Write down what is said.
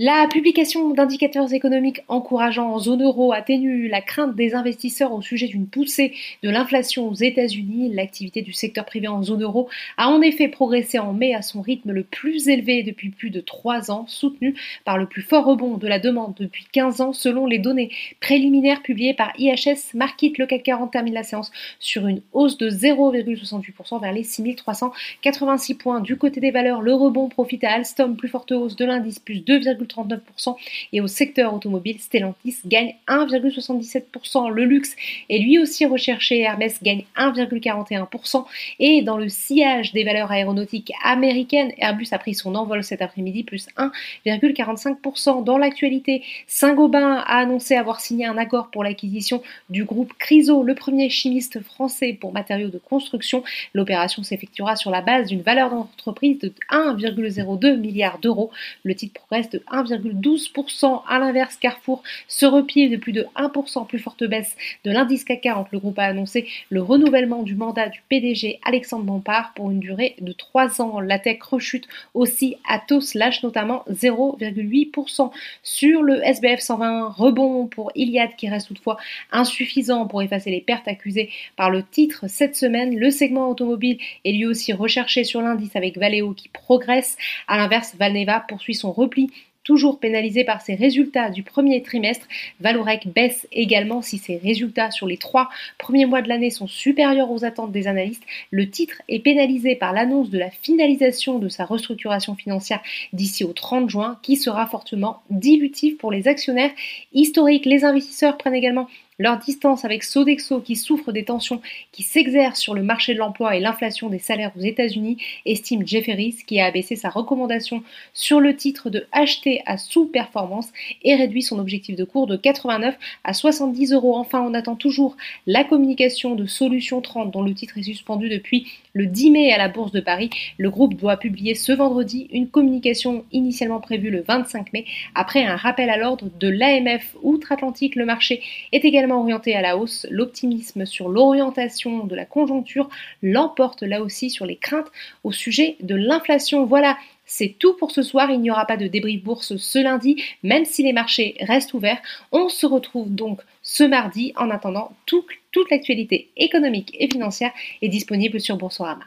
La publication d'indicateurs économiques encourageants en zone euro atténue la crainte des investisseurs au sujet d'une poussée de l'inflation aux États-Unis. L'activité du secteur privé en zone euro a en effet progressé en mai à son rythme le plus élevé depuis plus de trois ans, soutenu par le plus fort rebond de la demande depuis 15 ans selon les données préliminaires publiées par IHS Market. Le CAC 40 termine la séance sur une hausse de 0,68% vers les 6386 points. Du côté des valeurs, le rebond profite à Alstom, plus forte hausse de l'indice, plus 2, 39% et au secteur automobile, Stellantis gagne 1,77%. Le luxe est lui aussi recherché, Hermès gagne 1,41% et dans le sillage des valeurs aéronautiques américaines, Airbus a pris son envol cet après-midi, plus 1,45%. Dans l'actualité, Saint-Gobain a annoncé avoir signé un accord pour l'acquisition du groupe Criso, le premier chimiste français pour matériaux de construction. L'opération s'effectuera sur la base d'une valeur d'entreprise de 1,02 milliard d'euros. Le titre progresse de 1,12%. À l'inverse, Carrefour se replie de plus de 1%, plus forte baisse de l'indice CAC 40. Le groupe a annoncé le renouvellement du mandat du PDG Alexandre Bompard pour une durée de 3 ans. La tech rechute aussi. Atos lâche notamment 0,8%. Sur le SBF 120, rebond pour Iliad qui reste toutefois insuffisant pour effacer les pertes accusées par le titre cette semaine. Le segment automobile est lui aussi recherché sur l'indice avec Valeo qui progresse. À l'inverse, Valneva poursuit son repli toujours pénalisé par ses résultats du premier trimestre. Valorec baisse également si ses résultats sur les trois premiers mois de l'année sont supérieurs aux attentes des analystes. Le titre est pénalisé par l'annonce de la finalisation de sa restructuration financière d'ici au 30 juin qui sera fortement dilutif pour les actionnaires historiques. Les investisseurs prennent également leur distance avec Sodexo qui souffre des tensions qui s'exercent sur le marché de l'emploi et l'inflation des salaires aux États-Unis, estime Jefferies qui a abaissé sa recommandation sur le titre de acheter à sous-performance et réduit son objectif de cours de 89 à 70 euros. Enfin, on attend toujours la communication de Solution 30 dont le titre est suspendu depuis le 10 mai à la Bourse de Paris. Le groupe doit publier ce vendredi une communication initialement prévue le 25 mai après un rappel à l'ordre de l'AMF outre-Atlantique. Le marché est également orienté à la hausse, l'optimisme sur l'orientation de la conjoncture l'emporte là aussi sur les craintes au sujet de l'inflation. Voilà, c'est tout pour ce soir. Il n'y aura pas de débrief bourse ce lundi, même si les marchés restent ouverts. On se retrouve donc ce mardi. En attendant, toute l'actualité économique et financière est disponible sur Boursorama.